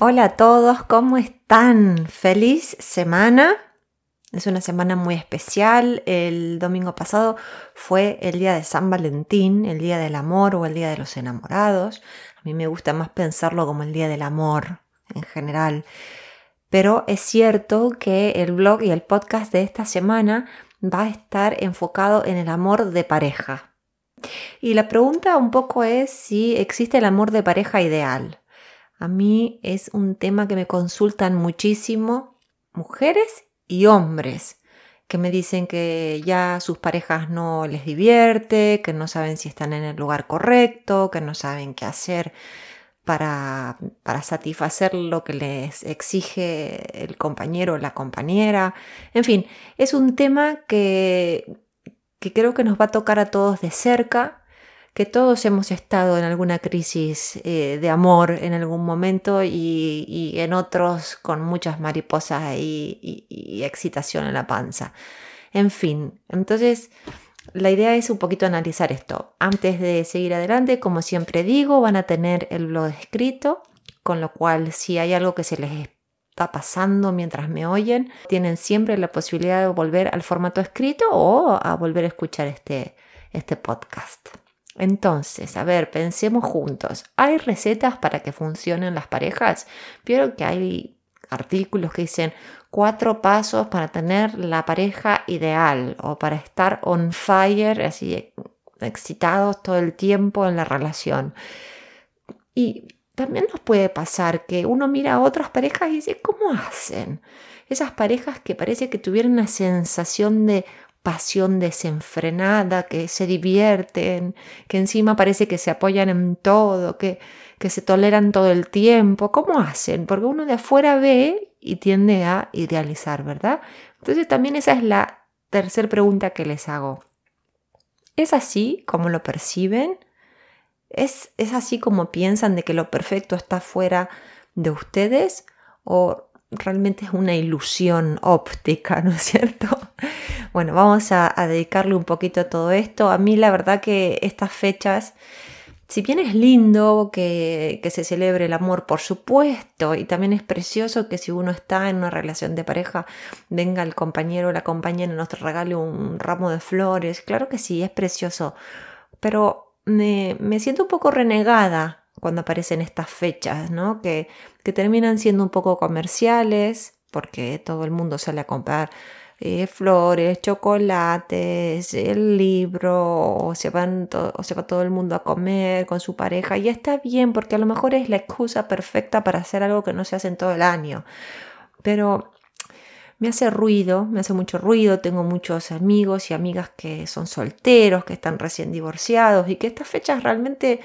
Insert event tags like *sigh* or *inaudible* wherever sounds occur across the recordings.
Hola a todos, ¿cómo están? Feliz semana. Es una semana muy especial. El domingo pasado fue el día de San Valentín, el día del amor o el día de los enamorados. A mí me gusta más pensarlo como el día del amor en general. Pero es cierto que el blog y el podcast de esta semana va a estar enfocado en el amor de pareja. Y la pregunta un poco es si existe el amor de pareja ideal. A mí es un tema que me consultan muchísimo mujeres y hombres que me dicen que ya sus parejas no les divierte, que no saben si están en el lugar correcto, que no saben qué hacer para, para satisfacer lo que les exige el compañero o la compañera. En fin, es un tema que, que creo que nos va a tocar a todos de cerca que todos hemos estado en alguna crisis eh, de amor en algún momento y, en otros con muchas mariposas y, y, excitación en la panza. En fin, entonces la idea es un poquito analizar esto. Antes de seguir adelante, como siempre digo, van a tener el blog escrito, con lo cual si hay algo que se les está pasando mientras me oyen, tienen siempre la posibilidad de volver al formato escrito o a volver a escuchar este, este podcast. Entonces, a ver, pensemos juntos. ¿Hay recetas para que funcionen las parejas? Vieron que hay artículos que dicen cuatro pasos para tener la pareja ideal o para estar on fire, así excitados todo el tiempo en la relación. Y también nos puede pasar que uno mira a otras parejas y dice, ¿cómo hacen? Esas parejas que parece que tuvieran una sensación de pasión desenfrenada, que se divierten, que encima parece que se apoyan en todo, que, que se toleran todo el tiempo. ¿Cómo hacen? Porque uno de afuera ve y tiende a idealizar, ¿verdad? Entonces también esa es la tercera pregunta que les hago. ¿Es así como lo perciben? ¿Es, ¿Es así como piensan de que lo perfecto está fuera de ustedes? ¿O realmente es una ilusión óptica, ¿no es cierto? *laughs* Bueno, vamos a, dedicarle un poquito a todo esto. A mí la verdad que estas fechas, si bien es lindo que, se celebre el amor, por supuesto, y también es precioso que si uno está en una relación de pareja, venga el compañero o la compañera y nos regale un ramo de flores, claro que sí, es precioso, pero me, me siento un poco renegada cuando aparecen estas fechas, ¿no? Que, que terminan siendo un poco comerciales, porque todo el mundo sale a comprar eh, flores, chocolates, el libro, o se, van o se va todo el mundo a comer con su pareja. Y está bien, porque a lo mejor es la excusa perfecta para hacer algo que no se hace en todo el año. Pero me hace ruido, me hace mucho ruido. Tengo muchos amigos y amigas que son solteros, que están recién divorciados y que estas fechas realmente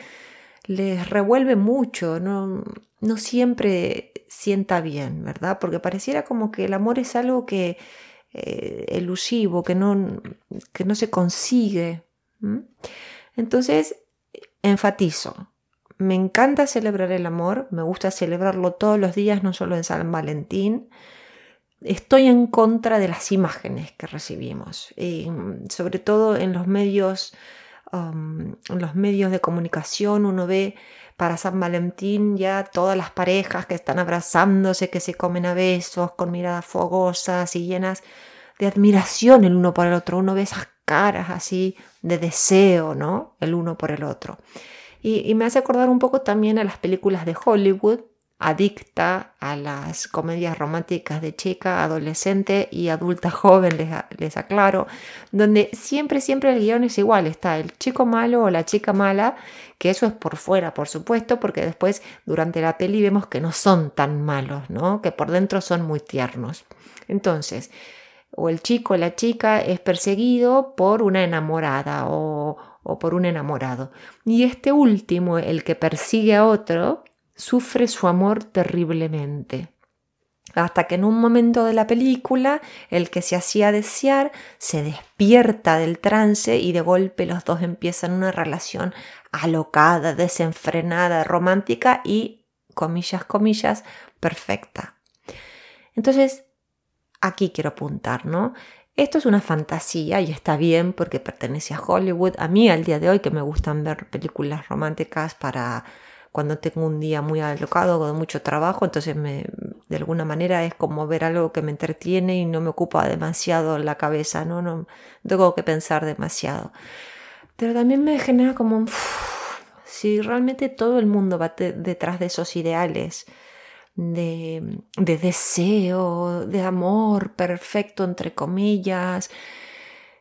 les revuelve mucho, no, no siempre sienta bien, ¿verdad? Porque pareciera como que el amor es algo que eh, elusivo, que no, que no se consigue. Entonces, enfatizo, me encanta celebrar el amor, me gusta celebrarlo todos los días, no solo en San Valentín. Estoy en contra de las imágenes que recibimos, sobre todo en los medios, um, los medios de comunicación uno ve para San Valentín ya todas las parejas que están abrazándose, que se comen a besos, con miradas fogosas y llenas de admiración el uno por el otro. Uno ve esas caras así de deseo, ¿no? El uno por el otro. Y, me hace acordar un poco también a las películas de Hollywood, adicta a las comedias románticas de chica, adolescente y adulta joven, les, les, aclaro, donde siempre, siempre el guion es igual, está el chico malo o la chica mala, que eso es por fuera, por supuesto, porque después durante la peli vemos que no son tan malos, ¿no? Que por dentro son muy tiernos. Entonces, o el chico o la chica es perseguido por una enamorada o, o por un enamorado. Y este último, el que persigue a otro, sufre su amor terriblemente. Hasta que en un momento de la película el que se hacía desear se despierta del trance y de golpe los dos empiezan una relación alocada, desenfrenada, romántica y, comillas, comillas, perfecta. Entonces, aquí quiero apuntar, ¿no? Esto es una fantasía y está bien porque pertenece a Hollywood. A mí al día de hoy que me gustan ver películas románticas para cuando tengo un día muy alocado con mucho trabajo, entonces me, de alguna manera es como ver algo que me entretiene y no me ocupa demasiado la cabeza, no, tengo que pensar demasiado. Pero también me genera como si realmente todo el mundo va detrás de esos ideales, de, de, deseo, de amor perfecto, entre comillas,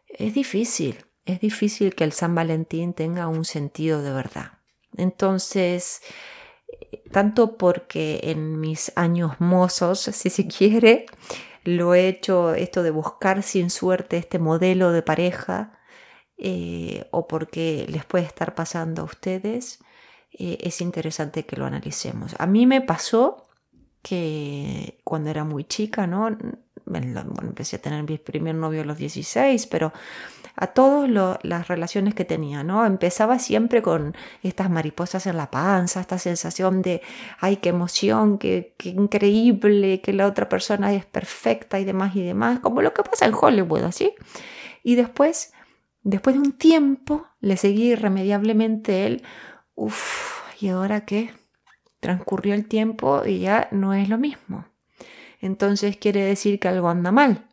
es difícil, es difícil que el San Valentín tenga un sentido de verdad. Entonces, tanto porque en mis años mozos, *laughs* si se quiere, lo he hecho esto de buscar sin suerte este modelo de pareja, eh, o porque les puede estar pasando a ustedes, eh, es interesante que lo analicemos. A mí me pasó que cuando era muy chica, ¿no? Empecé a tener mi primer novio a los 16, pero a todas las relaciones que tenía, ¿no? Empezaba siempre con estas mariposas en la panza, esta sensación de, ay, qué emoción, qué increíble, que la otra persona es perfecta y demás y demás, como lo que pasa en Hollywood, ¿así? Y después, después de un tiempo, le seguí irremediablemente él, uff, ¿y ahora qué? Transcurrió el tiempo y ya no es lo mismo. Entonces quiere decir que algo anda mal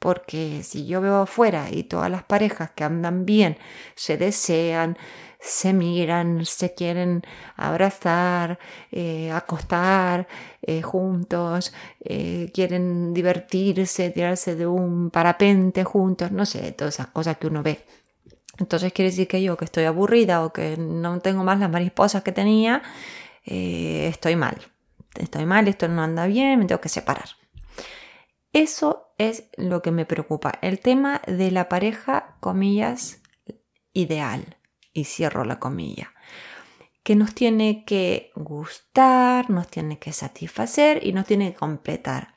porque si yo veo afuera y todas las parejas que andan bien se desean, se miran, se quieren abrazar, eh, acostar eh, juntos, eh, quieren divertirse, tirarse de un parapente juntos, no sé, todas esas cosas que uno ve. Entonces quiere decir que yo que estoy aburrida o que no tengo más las mariposas que tenía, estoy mal. Estoy mal, esto no anda bien, me tengo que separar. Eso es lo que me preocupa, el tema de la pareja, comillas, ideal. Y cierro la comilla. Que nos tiene que gustar, nos tiene que satisfacer y nos tiene que completar.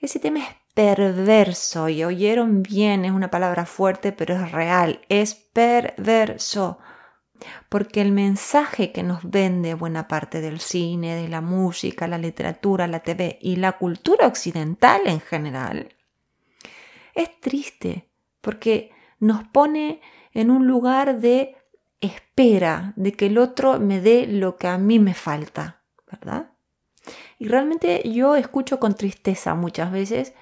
Ese tema es perverso y oyeron bien, es una palabra fuerte, pero es real, es perverso porque el mensaje que nos vende buena parte del cine, de la música, la literatura, la TV y la cultura occidental en general es triste, porque nos pone en un lugar de espera, de que el otro me dé lo que a mí me falta, ¿verdad? Y realmente yo escucho con tristeza muchas veces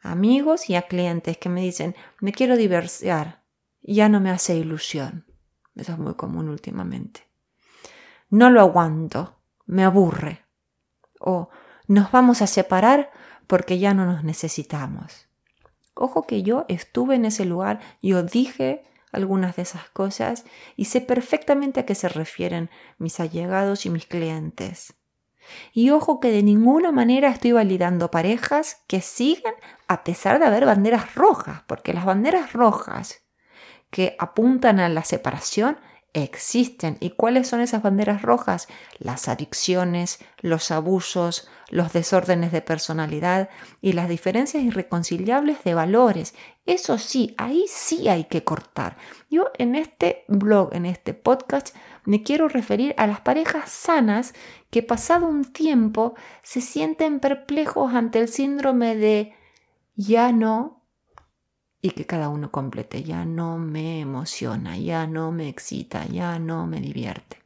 amigos y a clientes que me dicen, me quiero diversiar, ya no me hace ilusión. Eso es muy común últimamente. No lo aguanto, me aburre. O nos vamos a separar porque ya no nos necesitamos. Ojo que yo estuve en ese lugar, yo dije algunas de esas cosas y sé perfectamente a qué se refieren mis allegados y mis clientes. Y ojo que de ninguna manera estoy validando parejas que siguen a pesar de haber banderas rojas, porque las banderas rojas que apuntan a la separación existen. ¿Y cuáles son esas banderas rojas? Las adicciones, los abusos, los desórdenes de personalidad y las diferencias irreconciliables de valores. Eso sí, ahí sí hay que cortar. Yo en este blog, en este podcast, me quiero referir a las parejas sanas que pasado un tiempo se sienten perplejos ante el síndrome de ya no y que cada uno complete. Ya no me emociona, ya no me excita, ya no me divierte.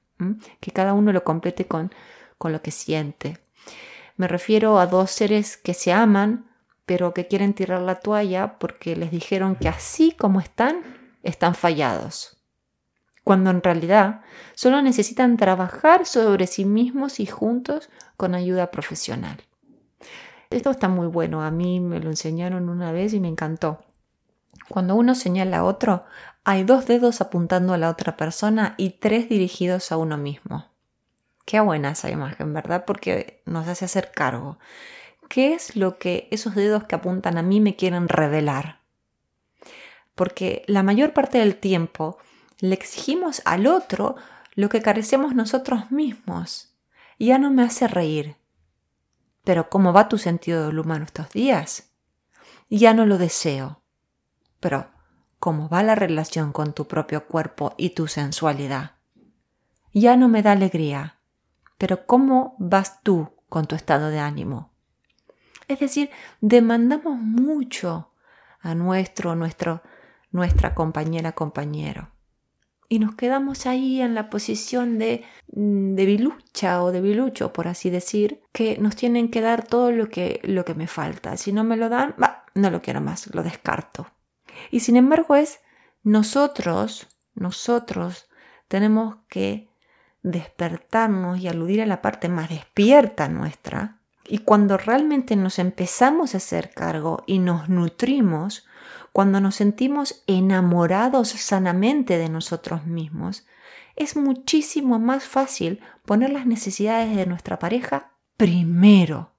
Que cada uno lo complete con, con lo que siente. Me refiero a dos seres que se aman, pero que quieren tirar la toalla porque les dijeron que así como están, están fallados. Cuando en realidad solo necesitan trabajar sobre sí mismos y juntos con ayuda profesional. Esto está muy bueno, a mí me lo enseñaron una vez y me encantó. Cuando uno señala a otro, hay dos dedos apuntando a la otra persona y tres dirigidos a uno mismo. Qué buena esa imagen, ¿verdad? Porque nos hace hacer cargo. ¿Qué es lo que esos dedos que apuntan a mí me quieren revelar? Porque la mayor parte del tiempo le exigimos al otro lo que carecemos nosotros mismos. Ya no me hace reír. Pero ¿cómo va tu sentido del humano estos días? Ya no lo deseo. Pero, ¿cómo va la relación con tu propio cuerpo y tu sensualidad? Ya no me da alegría, pero ¿cómo vas tú con tu estado de ánimo? Es decir, demandamos mucho a nuestro, nuestro, nuestra compañera, compañero. y nos quedamos ahí en la posición de mm, debilucha o debilucho, por así decir, que nos tienen que dar todo lo que, lo que me falta. Si no me lo dan, no lo quiero más, lo descarto. Y sin embargo es nosotros, nosotros tenemos que despertarnos y aludir a la parte más despierta nuestra. Y cuando realmente nos empezamos a hacer cargo y nos nutrimos, cuando nos sentimos enamorados sanamente de nosotros mismos, es muchísimo más fácil poner las necesidades de nuestra pareja primero.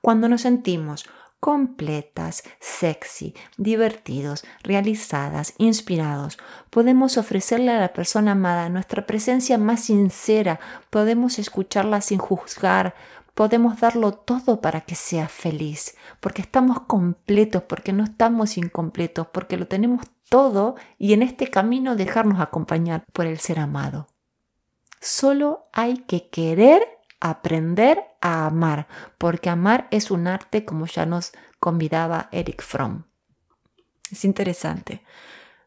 Cuando nos sentimos completas, sexy, divertidos, realizadas, inspirados. Podemos ofrecerle a la persona amada nuestra presencia más sincera, podemos escucharla sin juzgar, podemos darlo todo para que sea feliz, porque estamos completos, porque no estamos incompletos, porque lo tenemos todo y en este camino dejarnos acompañar por el ser amado. Solo hay que querer aprender a amar, porque amar es un arte como ya nos convidaba Eric Fromm. Es interesante.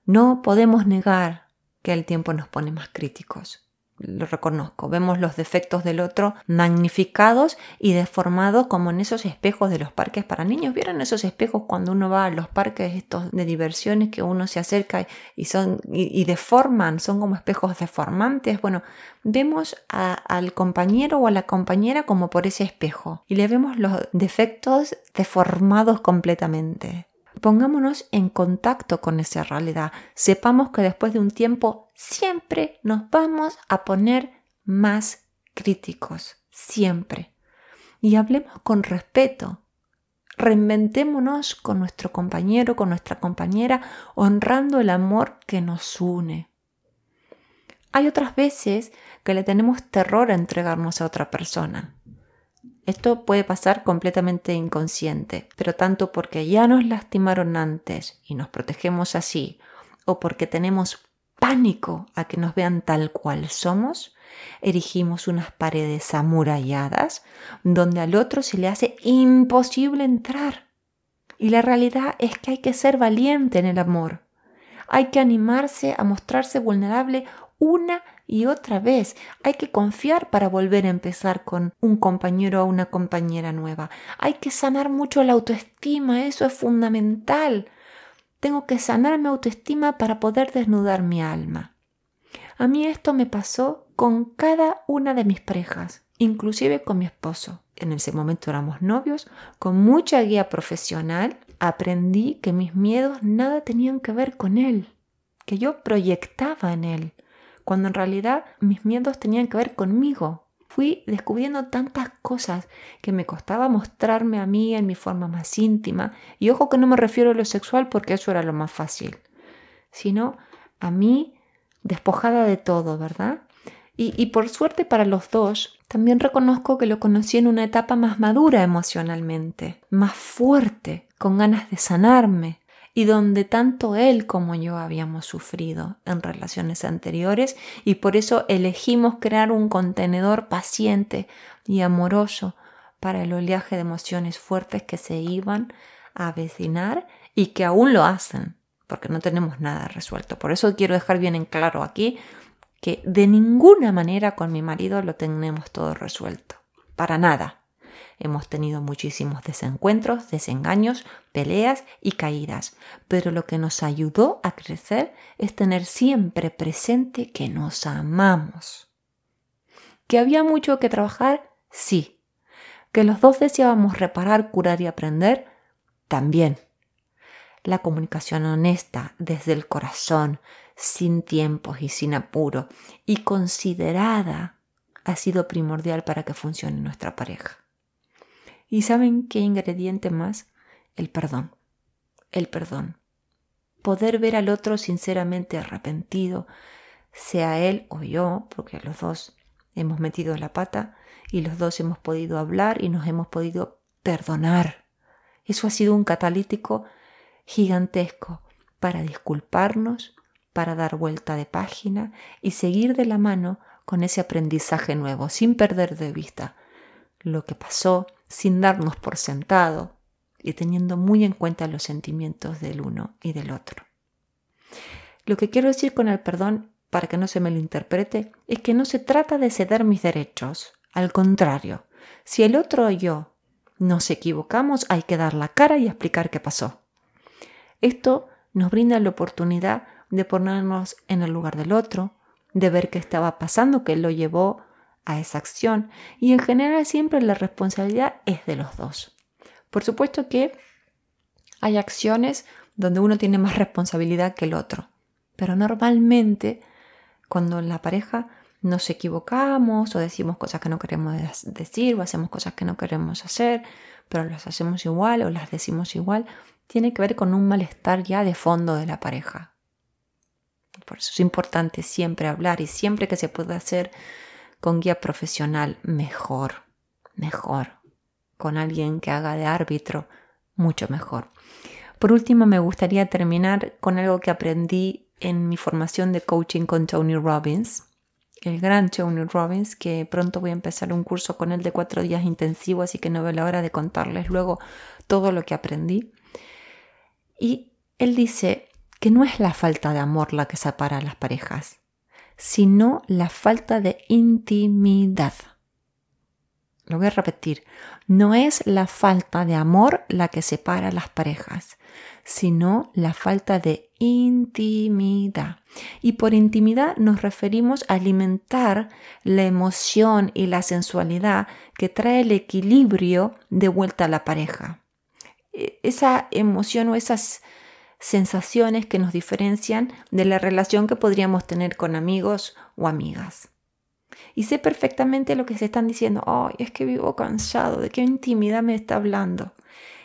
No podemos negar que el tiempo nos pone más críticos lo reconozco. Vemos los defectos del otro magnificados y deformados como en esos espejos de los parques para niños. ¿Vieron esos espejos cuando uno va a los parques estos de diversiones que uno se acerca y son y, deforman, son como espejos deformantes? Bueno, vemos al compañero o a la compañera como por ese espejo y le vemos los defectos deformados completamente. Pongámonos en contacto con esa realidad. Sepamos que después de un tiempo siempre nos vamos a poner más críticos. Siempre. Y hablemos con respeto. Reinventémonos con nuestro compañero, con nuestra compañera, honrando el amor que nos une. Hay otras veces que le tenemos terror a entregarnos a otra persona. Esto puede pasar completamente inconsciente, pero tanto porque ya nos lastimaron antes y nos protegemos así, o porque tenemos pánico a que nos vean tal cual somos, erigimos unas paredes amuralladas donde al otro se le hace imposible entrar. Y la realidad es que hay que ser valiente en el amor. Hay que animarse a mostrarse vulnerable una y otra vez. Hay que confiar para volver a empezar con un compañero o una compañera nueva. Hay que sanar mucho la autoestima, eso es fundamental. Tengo que sanar mi autoestima para poder desnudar mi alma. A mí esto me pasó con cada una de mis parejas, inclusive con mi esposo. En ese momento éramos novios, con mucha guía profesional, aprendí que mis miedos nada tenían que ver con él, que yo proyectaba en él cuando en realidad mis miedos tenían que ver conmigo. Fui descubriendo tantas cosas que me costaba mostrarme a mí en mi forma más íntima. Y ojo que no me refiero a lo sexual porque eso era lo más fácil, sino a mí despojada de todo, ¿verdad? Y, y, por suerte para los dos, también reconozco que lo conocí en una etapa más madura emocionalmente, más fuerte, con ganas de sanarme, y donde tanto él como yo habíamos sufrido en relaciones anteriores y por eso elegimos crear un contenedor paciente y amoroso para el oleaje de emociones fuertes que se iban a avecinar y que aún lo hacen, porque no tenemos nada resuelto. Por eso quiero dejar bien en claro aquí que de ninguna manera con mi marido lo tenemos todo resuelto. Para nada. Hemos tenido muchísimos desencuentros, desengaños, peleas y caídas, pero lo que nos ayudó a crecer es tener siempre presente que nos amamos. ¿Que había mucho que trabajar? Sí. ¿Que los dos deseábamos reparar, curar y aprender? También. La comunicación honesta desde el corazón, sin tiempos y sin apuro, y considerada ha sido primordial para que funcione nuestra pareja. ¿Y saben qué ingrediente más? El perdón. El perdón. Poder ver al otro sinceramente arrepentido, sea él o yo, porque los dos hemos metido la pata y los dos hemos podido hablar y nos hemos podido perdonar. Eso ha sido un catalítico gigantesco para disculparnos, para dar vuelta de página y seguir de la mano con ese aprendizaje nuevo, sin perder de vista lo que pasó, sin darnos por sentado y teniendo muy en cuenta los sentimientos del uno y del otro. Lo que quiero decir con el perdón para que no se me lo interprete, es que no se trata de ceder mis derechos. Al contrario, si el otro y yo nos equivocamos, hay que dar la cara y explicar qué pasó. Esto nos brinda la oportunidad de ponernos en el lugar del otro, de ver qué estaba pasando, qué lo llevó a esa acción y en general siempre la responsabilidad es de los dos. Por supuesto que hay acciones donde uno tiene más responsabilidad que el otro, pero normalmente cuando en la pareja nos equivocamos o decimos cosas que no queremos decir o hacemos cosas que no queremos hacer, pero las hacemos igual o las decimos igual, tiene que ver con un malestar ya de fondo de la pareja. Por eso es importante siempre hablar y siempre que se pueda hacer con guía profesional, mejor, mejor. Con alguien que haga de árbitro, mucho mejor. Por último, me gustaría terminar con algo que aprendí en mi formación de coaching con Tony Robbins, el gran Tony Robbins, que pronto voy a empezar un curso con él de cuatro días intensivo, así que no veo la hora de contarles luego todo lo que aprendí. Y él dice que no es la falta de amor la que separa a las parejas, sino la falta de intimidad. Lo voy a repetir, no es la falta de amor la que separa a las parejas, sino la falta de intimidad. Y por intimidad nos referimos a alimentar la emoción y la sensualidad que trae el equilibrio de vuelta a la pareja. E, esa emoción o esas sensaciones que nos diferencian de la relación que podríamos tener con amigos o amigas. Y sé perfectamente lo que se están diciendo, ay, es que vivo cansado, ¿de qué intimidad me está hablando?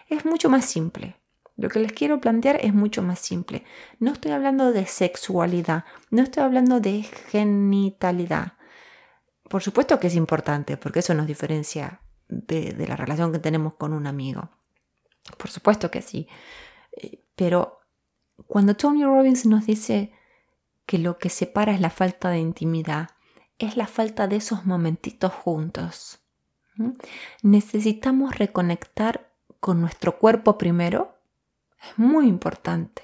Es mucho más simple. Lo que les quiero plantear es mucho más simple. No estoy hablando de sexualidad, no estoy hablando de genitalidad. Por supuesto que es importante, porque eso nos diferencia de, de la relación que tenemos con un amigo. Por supuesto que sí. Eh, pero cuando Tony Robbins nos dice que lo que separa es la falta de intimidad, es la falta de esos momentitos juntos. Necesitamos reconectar con nuestro cuerpo primero. Es muy importante.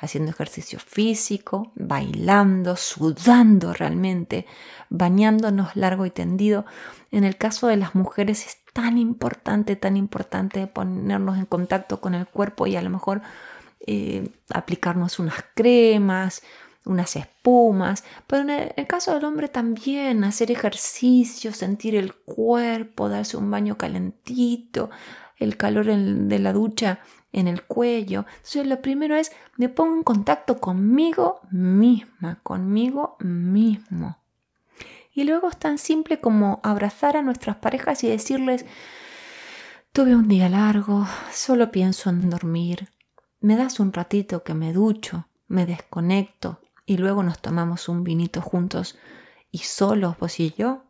Haciendo ejercicio físico, bailando, sudando realmente, bañándonos largo y tendido. En el caso de las mujeres es tan importante, tan importante ponernos en contacto con el cuerpo y a lo mejor eh, aplicarnos unas cremas, unas espumas, pero en el, caso del hombre también hacer ejercicio, sentir el cuerpo, darse un baño calentito, el calor de la ducha en el cuello. Entonces lo primero es me pongo en contacto conmigo misma, conmigo mismo. Y luego es tan simple como abrazar a nuestras parejas y decirles, tuve un día largo, solo pienso en dormir, me das un ratito que me ducho, me desconecto y luego nos tomamos un vinito juntos y solos vos y yo.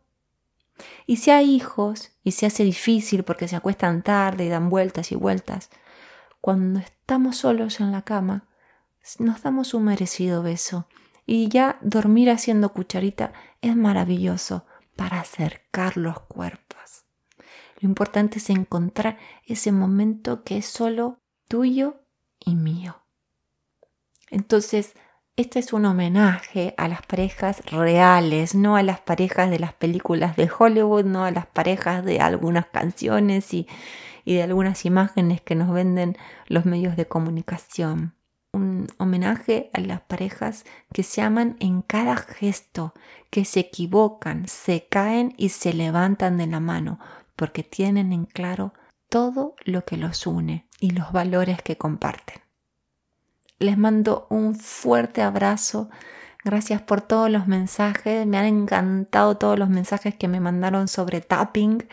Y si hay hijos y se hace difícil porque se acuestan tarde y dan vueltas y vueltas, cuando estamos solos en la cama, nos damos un merecido beso y ya dormir haciendo cucharita es maravilloso para acercar los cuerpos. Lo importante es encontrar ese momento que es solo tuyo y mío. Entonces, este es un homenaje a las parejas reales, no a las parejas de las películas de Hollywood, no a las parejas de algunas canciones y, y de algunas imágenes que nos venden los medios de comunicación. Un homenaje a las parejas que se aman en cada gesto, que se equivocan, se caen y se levantan de la mano, porque tienen en claro todo lo que los une y los valores que comparten. Les mando un fuerte abrazo. Gracias por todos los mensajes. Me han encantado todos los mensajes que me mandaron sobre tapping.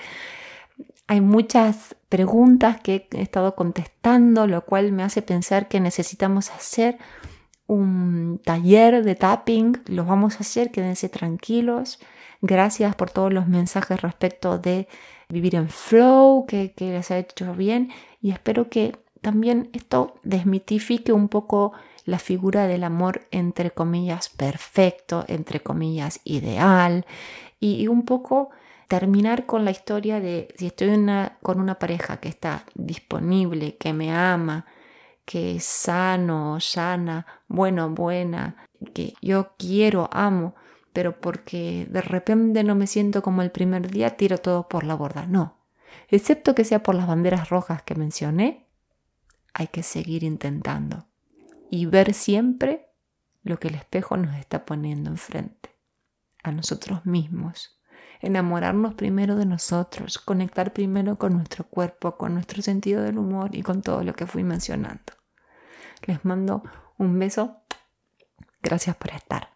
Hay muchas preguntas que he estado contestando, lo cual me hace pensar que necesitamos hacer un taller de tapping. Lo vamos a hacer, quédense tranquilos. Gracias por todos los mensajes respecto de vivir en flow, que, les ha hecho bien. Y espero que también esto desmitifique un poco la figura del amor entre comillas perfecto, entre comillas ideal. Y, un poco terminar con la historia de si estoy con una pareja que está disponible, que me ama, que es sano, sana, bueno, buena, que yo quiero, amo, pero porque de repente no me siento como el primer día, tiro todo por la borda. No, excepto que sea por las banderas rojas que mencioné, hay que seguir intentando y ver siempre lo que el espejo nos está poniendo enfrente, a nosotros mismos. Enamorarnos primero de nosotros, conectar primero con nuestro cuerpo, con nuestro sentido del humor y con todo lo que fui mencionando. Les mando un beso. Gracias por estar.